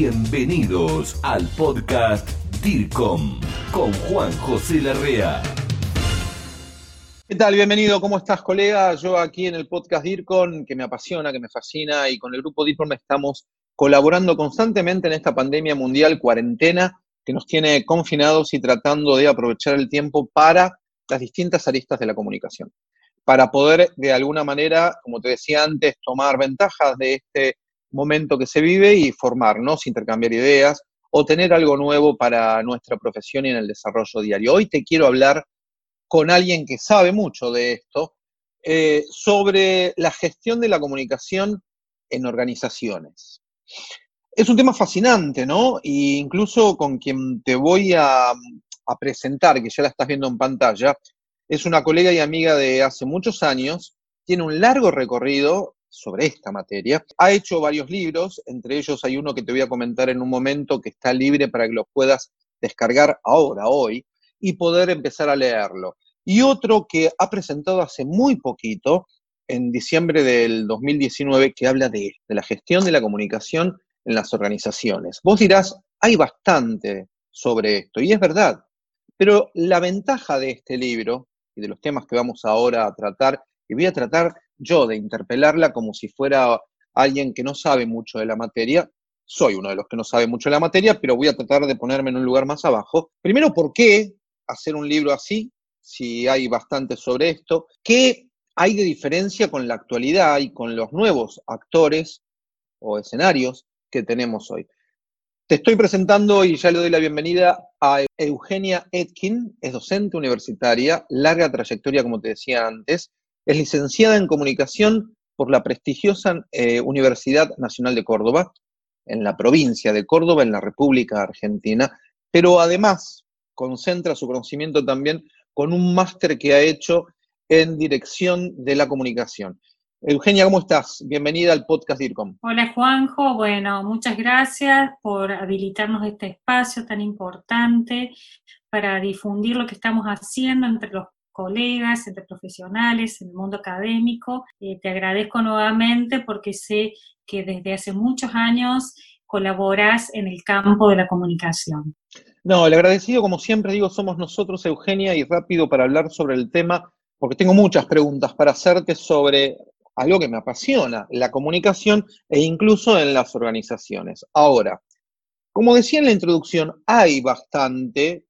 Bienvenidos al podcast DIRCOM con Juan José Larrea. ¿Qué tal? Bienvenido, ¿cómo estás, colega? Yo aquí en el podcast DIRCOM, que me apasiona, que me fascina, y con el grupo DIRCOM estamos colaborando constantemente en esta pandemia mundial, cuarentena, que nos tiene confinados y tratando de aprovechar el tiempo para las distintas aristas de la comunicación, para poder de alguna manera, como te decía antes, tomar ventajas de este momento que se vive y formarnos, intercambiar ideas o tener algo nuevo para nuestra profesión y en el desarrollo diario. Hoy te quiero hablar con alguien que sabe mucho de esto, eh, sobre la gestión de la comunicación en organizaciones. Es un tema fascinante, ¿no? E incluso con quien te voy a, a presentar, que ya la estás viendo en pantalla, es una colega y amiga de hace muchos años, tiene un largo recorrido sobre esta materia. Ha hecho varios libros, entre ellos hay uno que te voy a comentar en un momento que está libre para que lo puedas descargar ahora, hoy, y poder empezar a leerlo. Y otro que ha presentado hace muy poquito, en diciembre del 2019, que habla de, de la gestión de la comunicación en las organizaciones. Vos dirás, hay bastante sobre esto, y es verdad, pero la ventaja de este libro y de los temas que vamos ahora a tratar, y voy a tratar yo de interpelarla como si fuera alguien que no sabe mucho de la materia, soy uno de los que no sabe mucho de la materia, pero voy a tratar de ponerme en un lugar más abajo. Primero, ¿por qué hacer un libro así? Si hay bastante sobre esto. ¿Qué hay de diferencia con la actualidad y con los nuevos actores o escenarios que tenemos hoy? Te estoy presentando y ya le doy la bienvenida a Eugenia Etkin, es docente universitaria, larga trayectoria, como te decía antes, es licenciada en comunicación por la prestigiosa eh, Universidad Nacional de Córdoba, en la provincia de Córdoba, en la República Argentina, pero además concentra su conocimiento también con un máster que ha hecho en dirección de la comunicación. Eugenia, ¿cómo estás? Bienvenida al podcast DIRCOM. Hola Juanjo, bueno, muchas gracias por habilitarnos este espacio tan importante para difundir lo que estamos haciendo entre los colegas, entre profesionales, en el mundo académico. Eh, te agradezco nuevamente porque sé que desde hace muchos años colaboras en el campo de la comunicación. No, el agradecido, como siempre digo, somos nosotros, Eugenia, y rápido para hablar sobre el tema, porque tengo muchas preguntas para hacerte sobre algo que me apasiona, la comunicación e incluso en las organizaciones. Ahora, como decía en la introducción, hay bastante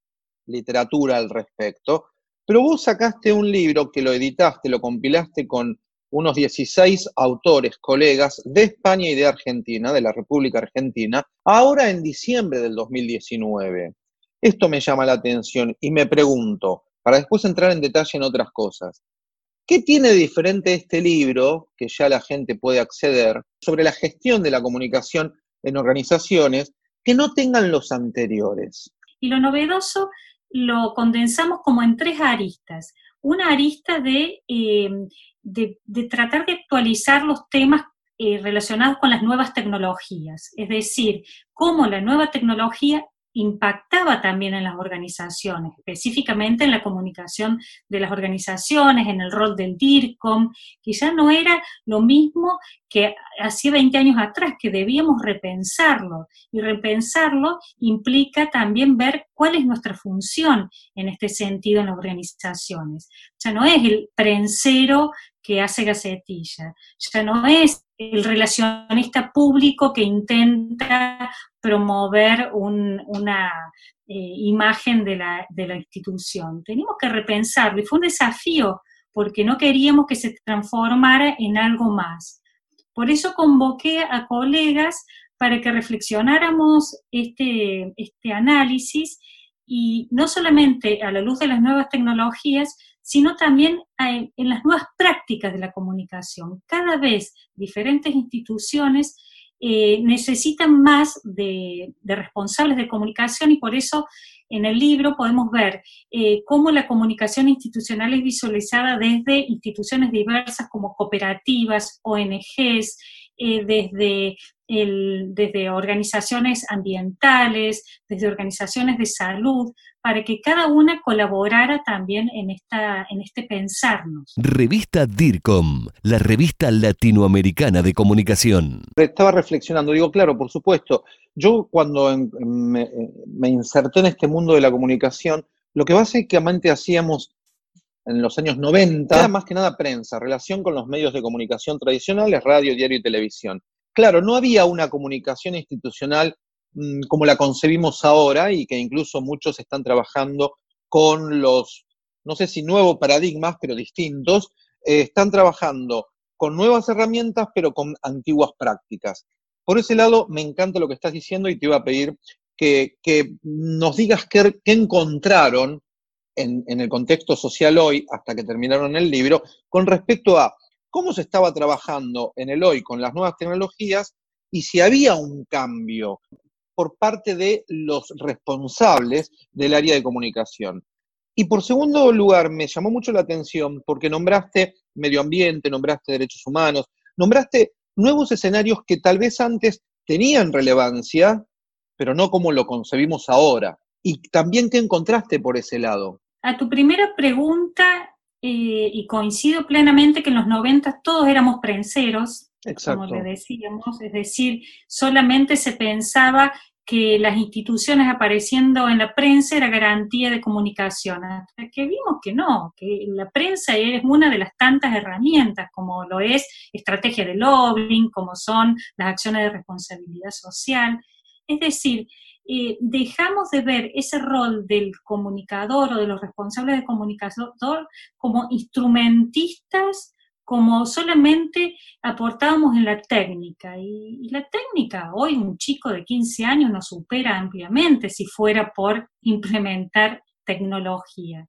literatura al respecto, pero vos sacaste un libro que lo editaste, lo compilaste con unos 16 autores, colegas de España y de Argentina, de la República Argentina, ahora en diciembre del 2019. Esto me llama la atención y me pregunto, para después entrar en detalle en otras cosas, ¿qué tiene de diferente este libro, que ya la gente puede acceder, sobre la gestión de la comunicación en organizaciones que no tengan los anteriores? Y lo novedoso lo condensamos como en tres aristas. Una arista de, eh, de, tratar de actualizar los temas eh, relacionados con las nuevas tecnologías, es decir, cómo la nueva tecnología impactaba también en las organizaciones, específicamente en la comunicación de las organizaciones, en el rol del DIRCOM, que ya no era lo mismo que hacía 20 años atrás, que debíamos repensarlo. Y repensarlo implica también ver cuál es nuestra función en este sentido en las organizaciones. Ya no es el prensero que hace gacetilla, ya no es el relacionista público que intenta promover una eh, imagen de la, de la institución. Tenemos que repensarlo y fue un desafío porque no queríamos que se transformara en algo más. Por eso convoqué a colegas para que reflexionáramos este, este análisis y no solamente a la luz de las nuevas tecnologías, sino también en, las nuevas prácticas de la comunicación. Cada vez diferentes instituciones eh, necesitan más de, responsables de comunicación y por eso en el libro podemos ver eh, cómo la comunicación institucional es visualizada desde instituciones diversas como cooperativas, ONGs, eh, desde, desde organizaciones ambientales, desde organizaciones de salud, para que cada una colaborara también en, esta, en este pensarnos. Revista DIRCOM, la revista latinoamericana de comunicación. Estaba reflexionando, digo, claro, por supuesto, yo cuando me, me inserté en este mundo de la comunicación, lo que básicamente hacíamos en los años 90, era más que nada prensa, relación con los medios de comunicación tradicionales, radio, diario y televisión. Claro, no había una comunicación institucional mm, como la concebimos ahora y que incluso muchos están trabajando con los, no sé si nuevos paradigmas, pero distintos, eh, están trabajando con nuevas herramientas, pero con antiguas prácticas. Por ese lado, me encanta lo que estás diciendo y te iba a pedir que, nos digas qué encontraron en, el contexto social hoy, hasta que terminaron el libro, con respecto a cómo se estaba trabajando en el hoy con las nuevas tecnologías y si había un cambio por parte de los responsables del área de comunicación. Y por segundo lugar, me llamó mucho la atención porque nombraste medio ambiente, nombraste derechos humanos, nombraste nuevos escenarios que tal vez antes tenían relevancia, pero no como lo concebimos ahora. Y también qué encontraste por ese lado. A tu primera pregunta, eh, y coincido plenamente que en los 90 todos éramos prenseros, como le decíamos, es decir, solamente se pensaba que las instituciones apareciendo en la prensa era garantía de comunicación, hasta que vimos que no, que la prensa es una de las tantas herramientas, como lo es estrategia de lobbying, como son las acciones de responsabilidad social. Es decir, eh, dejamos de ver ese rol del comunicador o de los responsables de comunicación como instrumentistas, como solamente aportábamos en la técnica. Y, la técnica, hoy un chico de 15 años nos supera ampliamente si fuera por implementar tecnología.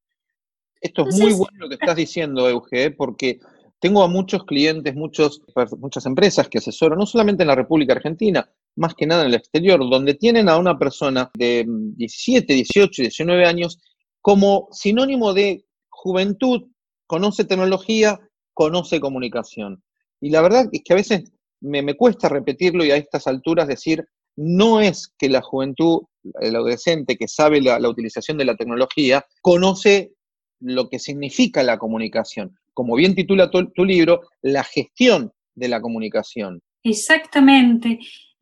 Esto es muy bueno lo que estás diciendo, Euge, porque tengo a muchos clientes, muchos, muchas empresas que asesoran, no solamente en la República Argentina, más que nada en el exterior, donde tienen a una persona de 17, 18, 19 años como sinónimo de juventud, conoce tecnología, conoce comunicación. Y la verdad es que a veces me, cuesta repetirlo y a estas alturas decir, no es que la juventud, el adolescente que sabe la utilización de la tecnología, conoce lo que significa la comunicación como bien titula tu, libro, la gestión de la comunicación. Exactamente.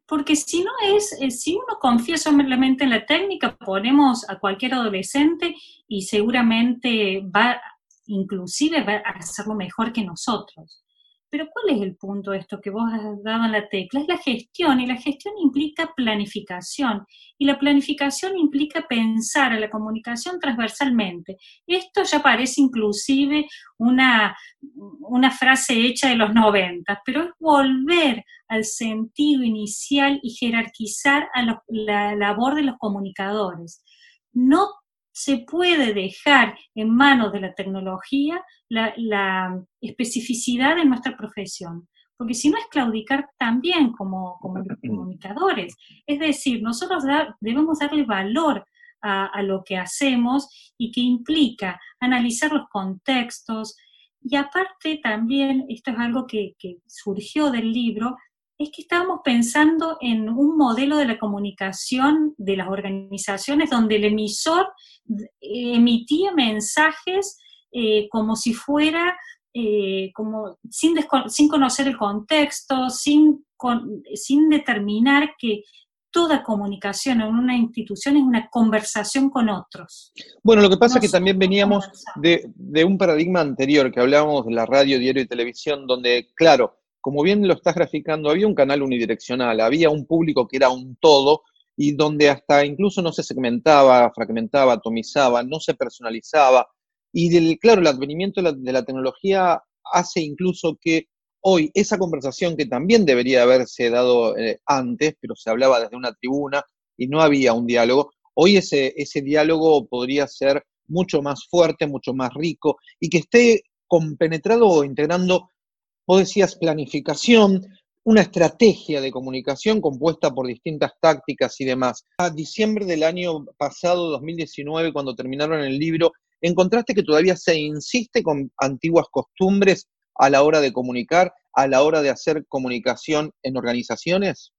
Porque si no es, eh, si uno confía solamente en la técnica, ponemos a cualquier adolescente y seguramente va, inclusive va a hacerlo mejor que nosotros. Pero ¿cuál es el punto de esto que vos has dado en la tecla? Es la gestión y la gestión implica planificación y la planificación implica pensar a la comunicación transversalmente. Esto ya parece inclusive una, una frase hecha de los 90, pero es volver al sentido inicial y jerarquizar a la labor de los comunicadores. No se puede dejar en manos de la tecnología la, especificidad de nuestra profesión, porque si no es claudicar también como, comunicadores. Es decir, nosotros debemos darle valor a, lo que hacemos y que implica analizar los contextos. Y aparte también, esto es algo que surgió del libro, es que estábamos pensando en un modelo de la comunicación de las organizaciones donde el emisor emitía mensajes eh, como si fuera, eh, como sin, sin, conocer el contexto, sin, sin determinar que toda comunicación en una institución es una conversación con otros. Bueno, lo que pasa es que también veníamos de, de, un paradigma anterior, que hablábamos de la radio, diario y televisión, donde, claro, como bien lo estás graficando, había un canal unidireccional, había un público que era un todo y donde hasta incluso no se segmentaba, fragmentaba, atomizaba, no se personalizaba. Y del, claro, el advenimiento de la, tecnología hace incluso que hoy esa conversación que también debería haberse dado eh, antes, pero se hablaba desde una tribuna y no había un diálogo, hoy ese, ese diálogo podría ser mucho más fuerte, mucho más rico y que esté compenetrado o integrando Vos decías planificación, una estrategia de comunicación compuesta por distintas tácticas y demás. A diciembre del año pasado, 2019, cuando terminaron el libro, ¿encontraste que todavía se insiste con antiguas costumbres a la hora de comunicar, a la hora de hacer comunicación en organizaciones?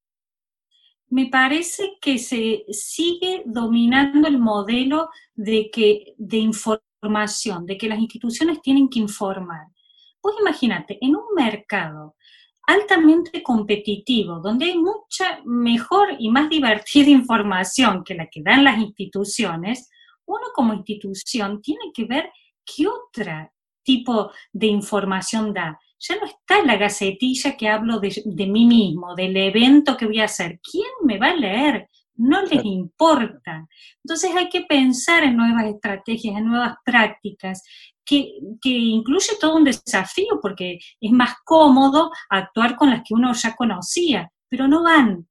Me parece que se sigue dominando el modelo de, que, de información, de que las instituciones tienen que informar. Pues imagínate, en un mercado altamente competitivo, donde hay mucha mejor y más divertida información que la que dan las instituciones, uno como institución tiene que ver qué otro tipo de información da. Ya no está la gacetilla que hablo de, mí mismo, del evento que voy a hacer. ¿Quién me va a leer? No les importa. Entonces hay que pensar en nuevas estrategias, en nuevas prácticas, que, que, incluye todo un desafío, porque es más cómodo actuar con las que uno ya conocía, pero no van.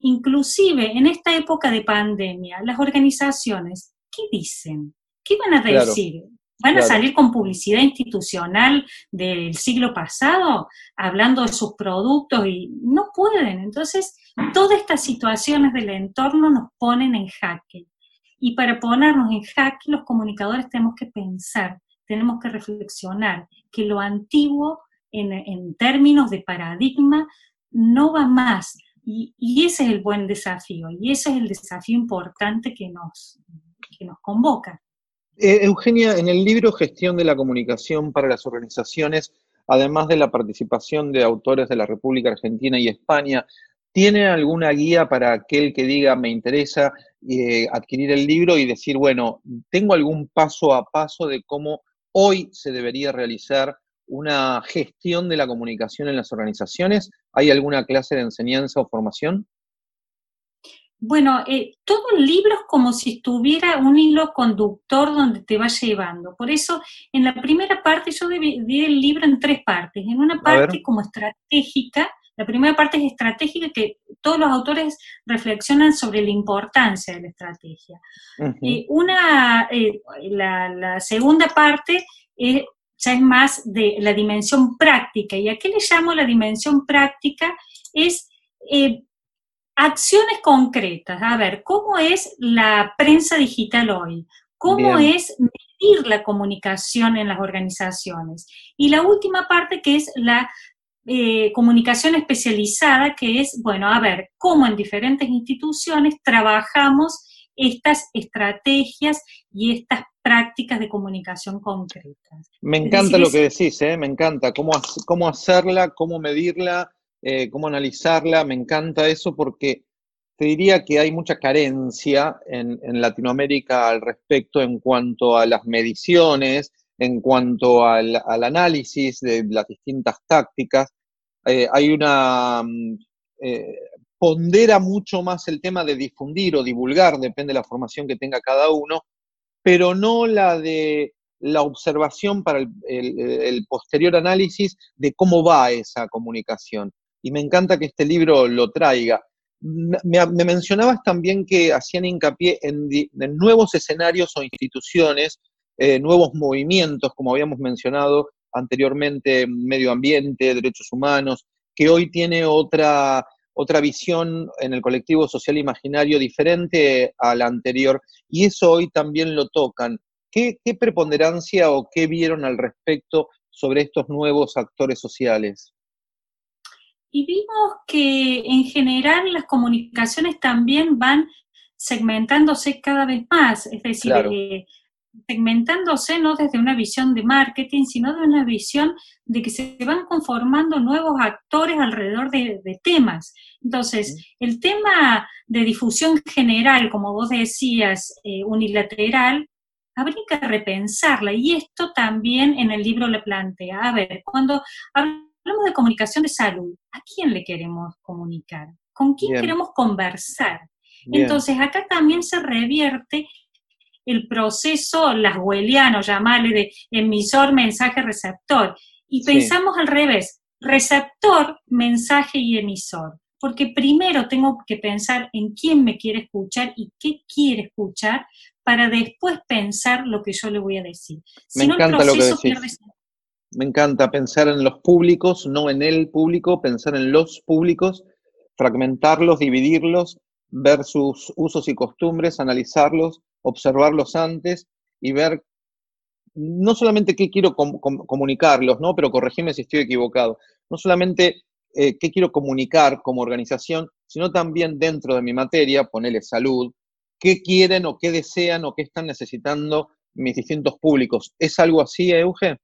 Inclusive en esta época de pandemia, las organizaciones ¿qué dicen? ¿Qué van a decir? ¿Van a salir con publicidad institucional del siglo pasado hablando de sus productos y no pueden? Entonces, todas estas situaciones del entorno nos ponen en jaque. Y para ponernos en jaque, los comunicadores tenemos que pensar, tenemos que reflexionar que lo antiguo en, en términos de paradigma no va más. Y, y ese es el buen desafío, y ese es el desafío importante que nos, que nos convoca. Eh, Eugenia, en el libro Gestión de la Comunicación para las Organizaciones, además de la participación de autores de la República Argentina y España, ¿tiene alguna guía para aquel que diga me interesa eh, adquirir el libro y decir, bueno, tengo algún paso a paso de cómo hoy se debería realizar una gestión de la comunicación en las organizaciones? ¿Hay alguna clase de enseñanza o formación? Bueno, eh, todo el libro es como si estuviera un hilo conductor donde te va llevando. Por eso, en la primera parte, yo dividí el libro en tres partes. En una parte como estratégica, la primera parte es estratégica, que todos los autores reflexionan sobre la importancia de la estrategia. Eh, una, eh, la, segunda parte ya es más de la dimensión práctica. ¿Y a qué le llamo la dimensión práctica? Es Acciones concretas. A ver, ¿cómo es la prensa digital hoy? ¿Cómo es medir la comunicación en las organizaciones? Y la última parte que es la eh, comunicación especializada, que es, bueno, a ver, cómo en diferentes instituciones trabajamos estas estrategias y estas prácticas de comunicación concretas. Me encanta lo que decís, ¿eh? me encanta, cómo, cómo hacerla, cómo medirla, eh, cómo analizarla, me encanta eso porque te diría que hay mucha carencia en, Latinoamérica al respecto en cuanto a las mediciones, en cuanto al, análisis de las distintas tácticas. Eh, hay una... Mm, eh, pondera mucho más el tema de difundir o divulgar, depende de la formación que tenga cada uno, pero no la de la observación para el posterior análisis de cómo va esa comunicación y me encanta que este libro lo traiga. Me, mencionabas también que hacían hincapié en, nuevos escenarios o instituciones, eh, nuevos movimientos, como habíamos mencionado anteriormente, medio ambiente, derechos humanos, que hoy tiene otra, otra visión en el colectivo social imaginario diferente a la anterior, y eso hoy también lo tocan. ¿Qué, qué preponderancia o qué vieron al respecto sobre estos nuevos actores sociales? Y vimos que en general las comunicaciones también van segmentándose cada vez más, es decir, eh, segmentándose no desde una visión de marketing, sino de una visión de que se van conformando nuevos actores alrededor de, temas. Entonces, el tema de difusión general, como vos decías, eh, unilateral, habría que repensarla. Y esto también en el libro le plantea. A ver, cuando hablamos de comunicación de salud, ¿a quién le queremos comunicar? ¿Con quién queremos conversar? Entonces, acá también se revierte el proceso laswelliano, llamarle de emisor, mensaje, receptor. Y pensamos al revés, receptor, mensaje y emisor. Porque primero tengo que pensar en quién me quiere escuchar y qué quiere escuchar para después pensar lo que yo le voy a decir. Me encanta lo que decís. Me encanta pensar en los públicos, no en el público, pensar en los públicos, fragmentarlos, dividirlos, ver sus usos y costumbres, analizarlos, observarlos antes y ver no solamente qué quiero comunicarlos, ¿no? Pero corregime si estoy equivocado. No solamente eh, qué quiero comunicar como organización, sino también dentro de mi materia, ponerle salud, qué quieren o qué desean o qué están necesitando mis distintos públicos. ¿Es algo así, Euge?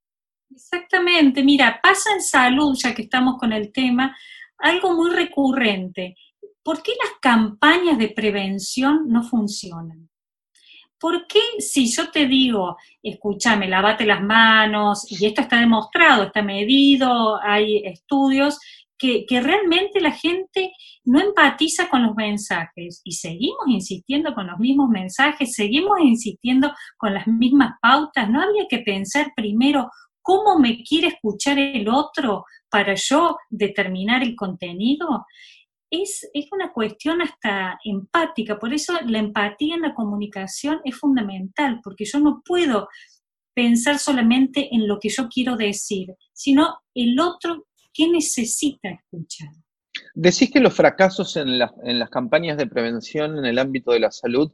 Exactamente, mira, pasa en salud, ya que estamos con el tema, algo muy recurrente. ¿Por qué las campañas de prevención no funcionan? ¿Por qué si yo te digo, escúchame, lavate las manos, y esto está demostrado, está medido, hay estudios, que, que, realmente la gente no empatiza con los mensajes y seguimos insistiendo con los mismos mensajes, seguimos insistiendo con las mismas pautas, ¿no habría que pensar primero cómo me quiere escuchar el otro para yo determinar el contenido? Es, es, una cuestión hasta empática, por eso la empatía en la comunicación es fundamental, porque yo no puedo pensar solamente en lo que yo quiero decir, sino el otro qué necesita escuchar. Decís que los fracasos en, en las campañas de prevención en el ámbito de la salud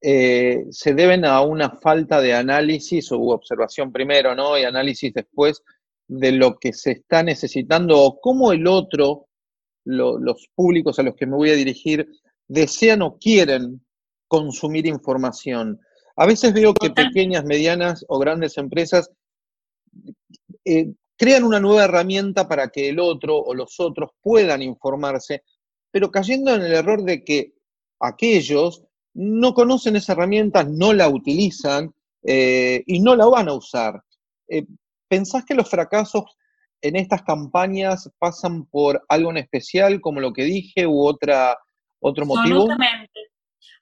eh, se deben a una falta de análisis o observación primero, ¿no? Y análisis después de lo que se está necesitando o cómo el otro, los públicos a los que me voy a dirigir, desean o quieren consumir información. A veces veo que pequeñas, medianas o grandes empresas eh, crean una nueva herramienta para que el otro o los otros puedan informarse, pero cayendo en el error de que aquellos no conocen esa herramienta, no la utilizan eh, y no la van a usar. Eh, ¿Pensás que los fracasos en estas campañas pasan por algo en especial, como lo que dije, u otra, otro motivo? Absolutamente.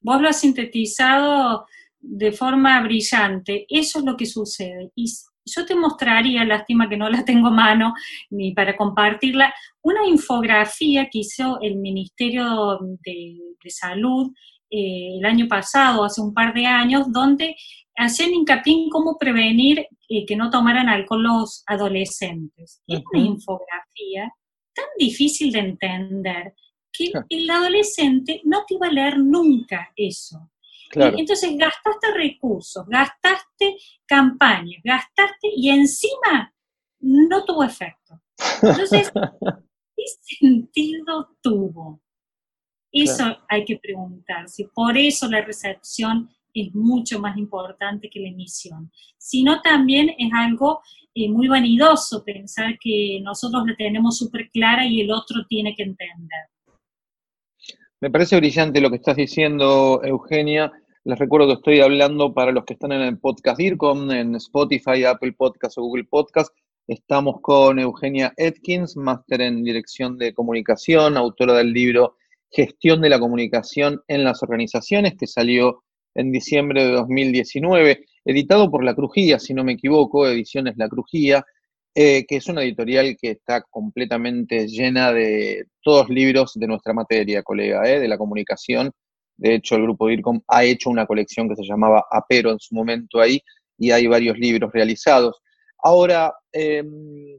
Vos lo has sintetizado de forma brillante. Eso es lo que sucede. Y yo te mostraría, lástima que no la tengo a mano ni para compartirla, una infografía que hizo el Ministerio de, de Salud eh, el año pasado, hace un par de años, donde hacían hincapié en cómo prevenir eh, que no tomaran alcohol los adolescentes. Es una infografía tan difícil de entender que el adolescente no te iba a leer nunca eso. Entonces gastaste recursos, gastaste campañas, gastaste y encima no tuvo efecto. Entonces, ¿qué sentido tuvo? Eso hay que preguntarse. Por eso la recepción es mucho más importante que la emisión. Sino también es algo eh, muy vanidoso pensar que nosotros la tenemos súper clara y el otro tiene que entender. Me parece brillante lo que estás diciendo, Eugenia. Les recuerdo que estoy hablando para los que están en el podcast DIRCOM, en Spotify, Apple Podcast o Google Podcast. Estamos con Eugenia Atkins, máster en dirección de comunicación, autora del libro Gestión de la Comunicación en las Organizaciones, que salió en diciembre de 2019, editado por La Crujía, si no me equivoco, Ediciones La Crujía, eh, que es una editorial que está completamente llena de todos libros de nuestra materia, colega, eh, de la comunicación. De hecho, el grupo DIRCOM ha hecho una colección que se llamaba Apero en su momento ahí, y hay varios libros realizados. Ahora, em,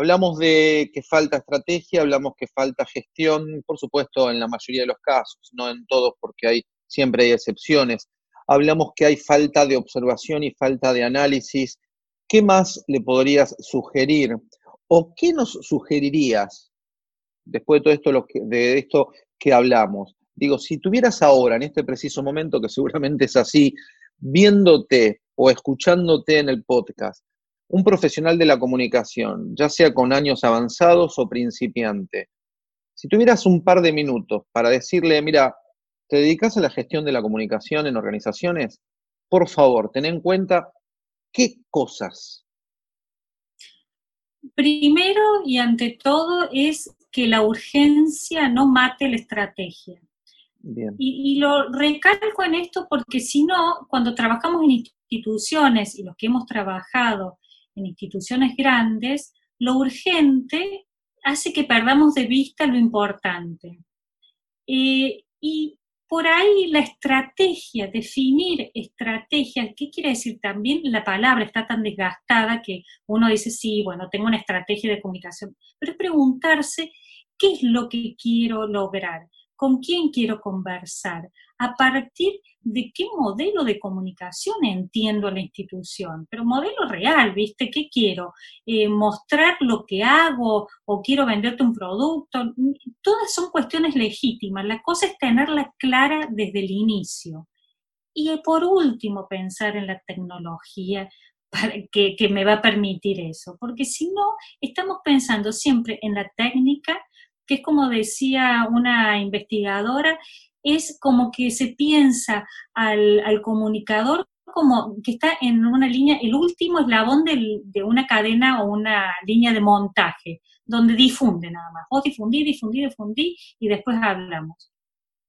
Hablamos de que falta estrategia, hablamos que falta gestión, por supuesto en la mayoría de los casos, no en todos porque siempre hay excepciones. Hablamos que hay falta de observación y falta de análisis. ¿Qué más le podrías sugerir? ¿O qué nos sugerirías después de todo esto, de esto que hablamos? Digo, si tuvieras ahora, en este preciso momento, que seguramente es así, viéndote o escuchándote en el podcast, un profesional de la comunicación, ya sea con años avanzados o principiante, si tuvieras un par de minutos para decirle, mira, ¿te dedicas a la gestión de la comunicación en organizaciones? Por favor, ten en cuenta qué cosas. Primero y ante todo es que la urgencia no mate la estrategia. Y, y, lo recalco en esto porque si no, cuando trabajamos en instituciones y los que hemos trabajado en instituciones grandes, lo urgente hace que perdamos de vista lo importante. Eh, y por ahí la estrategia, definir estrategia, ¿qué quiere decir? También la palabra está tan desgastada que uno dice, sí, bueno, tengo una estrategia de comunicación, pero es preguntarse qué es lo que quiero lograr, con quién quiero conversar, a partir de qué modelo de comunicación entiendo la institución, pero modelo real, ¿viste? ¿Qué quiero? Eh, ¿Mostrar lo que hago o quiero venderte un producto? Todas son cuestiones legítimas. La cosa es tenerla clara desde el inicio. Y por último, pensar en la tecnología que, que me va a permitir eso, porque si no, estamos pensando siempre en la técnica, que es como decía una investigadora, es como que se piensa al, comunicador como que está en una línea, el último eslabón de una cadena o una línea de montaje, donde difunde nada más. Vos difundí, difundí, difundí y después hablamos.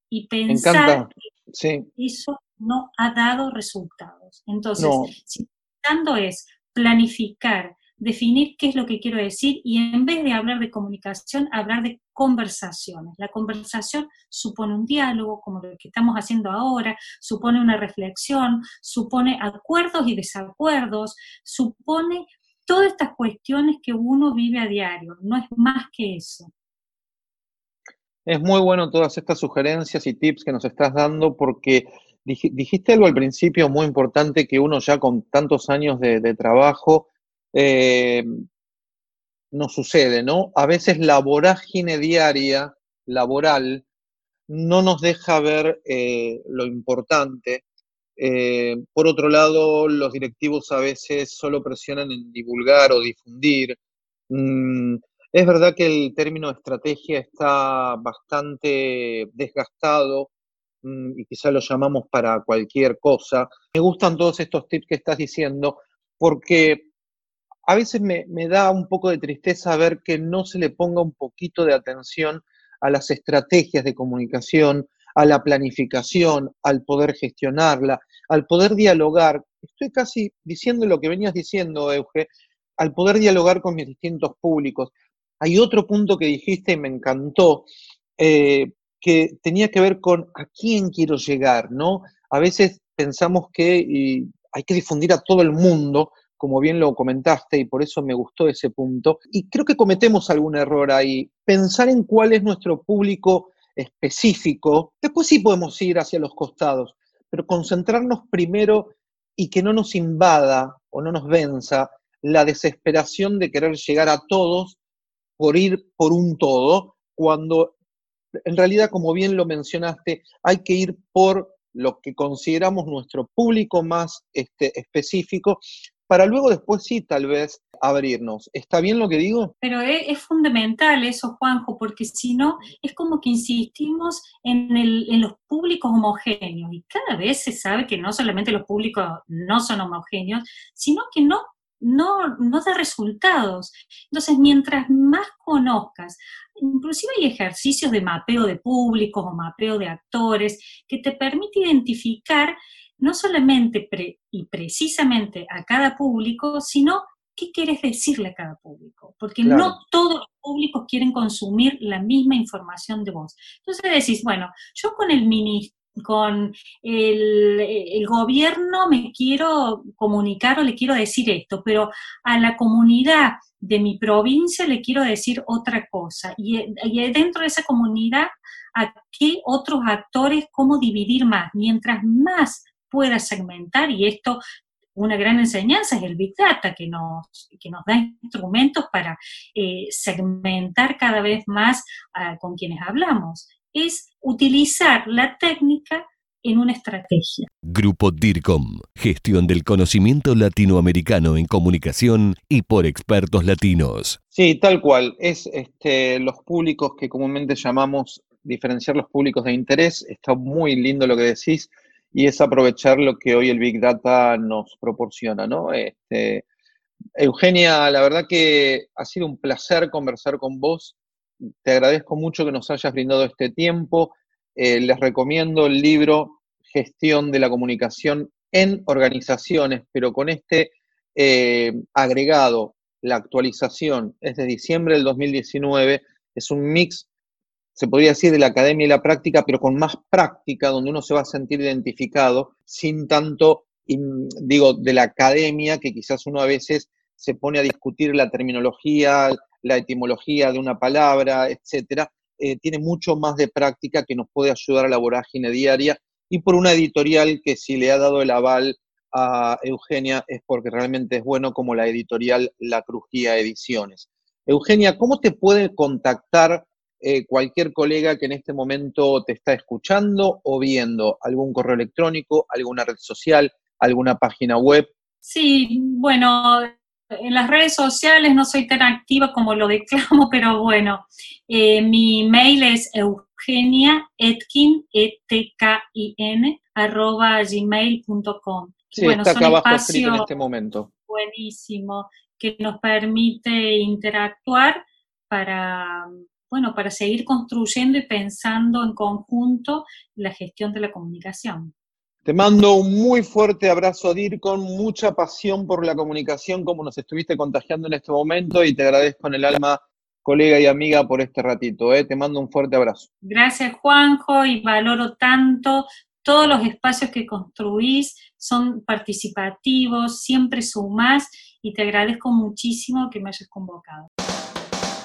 Y pensar que eso no ha dado resultados. Entonces, si lo que es planificar, definir qué es lo que quiero decir y en vez de hablar de comunicación, hablar de conversaciones. La conversación supone un diálogo, como lo que estamos haciendo ahora, supone una reflexión, supone acuerdos y desacuerdos, supone todas estas cuestiones que uno vive a diario, no es más que eso. Es muy bueno todas estas sugerencias y tips que nos estás dando porque dijiste algo al principio muy importante que uno ya con tantos años de, trabajo eh, nos sucede, ¿no? A veces la vorágine diaria, laboral, no nos deja ver eh, lo importante. Eh, por otro lado, los directivos a veces solo presionan en divulgar o difundir. Mm, es verdad que el término estrategia está bastante desgastado mm, y quizá lo llamamos para cualquier cosa. Me gustan todos estos tips que estás diciendo porque a veces me, da un poco de tristeza ver que no se le ponga un poquito de atención a las estrategias de comunicación, a la planificación, al poder gestionarla, al poder dialogar. Estoy casi diciendo lo que venías diciendo, Euge, al poder dialogar con mis distintos públicos. Hay otro punto que dijiste y me encantó, eh, que tenía que ver con a quién quiero llegar, ¿no? A veces pensamos que hay que difundir a todo el mundo, como bien lo comentaste, y por eso me gustó ese punto. Y creo que cometemos algún error ahí. Pensar en cuál es nuestro público específico, después sí podemos ir hacia los costados, pero concentrarnos primero y que no nos invada o no nos venza la desesperación de querer llegar a todos por ir por un todo, cuando en realidad, como bien lo mencionaste, hay que ir por lo que consideramos nuestro público más este, específico para luego después sí, tal vez, abrirnos. ¿Está bien lo que digo? Pero es, fundamental eso, Juanjo, porque si no, es como que insistimos en, en, los públicos homogéneos. Y cada vez se sabe que no solamente los públicos no son homogéneos, sino que no, no, no da resultados. Entonces, mientras más conozcas, inclusive hay ejercicios de mapeo de públicos o mapeo de actores que te permite identificar no solamente y precisamente a cada público, sino qué quieres decirle a cada público, porque no todos los públicos quieren consumir la misma información de vos. Entonces decís, bueno, yo con el ministro con el, el, gobierno me quiero comunicar o le quiero decir esto, pero a la comunidad de mi provincia le quiero decir otra cosa. Y, y dentro de esa comunidad, ¿a qué otros actores, cómo dividir más? Mientras más pueda segmentar y esto una gran enseñanza es el Big Data, que nos, que nos da instrumentos para eh, segmentar cada vez más ah, con quienes hablamos. Es utilizar la técnica en una estrategia. Grupo DIRCOM, gestión del conocimiento latinoamericano en comunicación y por expertos latinos. Sí, tal cual. Es este, los públicos que comúnmente llamamos diferenciar los públicos de interés. Está muy lindo lo que decís y es aprovechar lo que hoy el Big Data nos proporciona, ¿no? Este, Eugenia, la verdad que ha sido un placer conversar con vos. Te agradezco mucho que nos hayas brindado este tiempo. Eh, les recomiendo el libro Gestión de la Comunicación en Organizaciones, pero con este eh, agregado, la actualización es de diciembre del 2019, es un mix se podría decir, de la academia y la práctica, pero con más práctica, donde uno se va a sentir identificado, sin tanto, digo, de la academia, que quizás uno a veces se pone a discutir la terminología, la etimología de una palabra, etcétera. eh, tiene mucho más de práctica que nos puede ayudar a la vorágine diaria y por una editorial que si le ha dado el aval a Eugenia es porque realmente es bueno como la editorial La Crujía Ediciones. Eugenia, ¿cómo te puede contactar eh, cualquier colega que en este momento te está escuchando o viendo? ¿Algún correo electrónico, alguna red social, alguna página web? Sí, bueno, en las redes sociales no soy tan activa como lo declamo, pero bueno, eh, mi mail es eugenia etkin, e t k i n arroba gmail.com. Sí, está acá abajo escrito en este momento. Buenísimo, que nos permite interactuar para, bueno, para seguir construyendo y pensando en conjunto la gestión de la comunicación. Te mando un muy fuerte abrazo, Dir, con mucha pasión por la comunicación, como nos estuviste contagiando en este momento, y te agradezco en el alma, colega y amiga, por este ratito. ¿eh? Te mando un fuerte abrazo. Gracias, Juanjo, y valoro tanto todos los espacios que construís, son participativos, siempre sumás, y te agradezco muchísimo que me hayas convocado.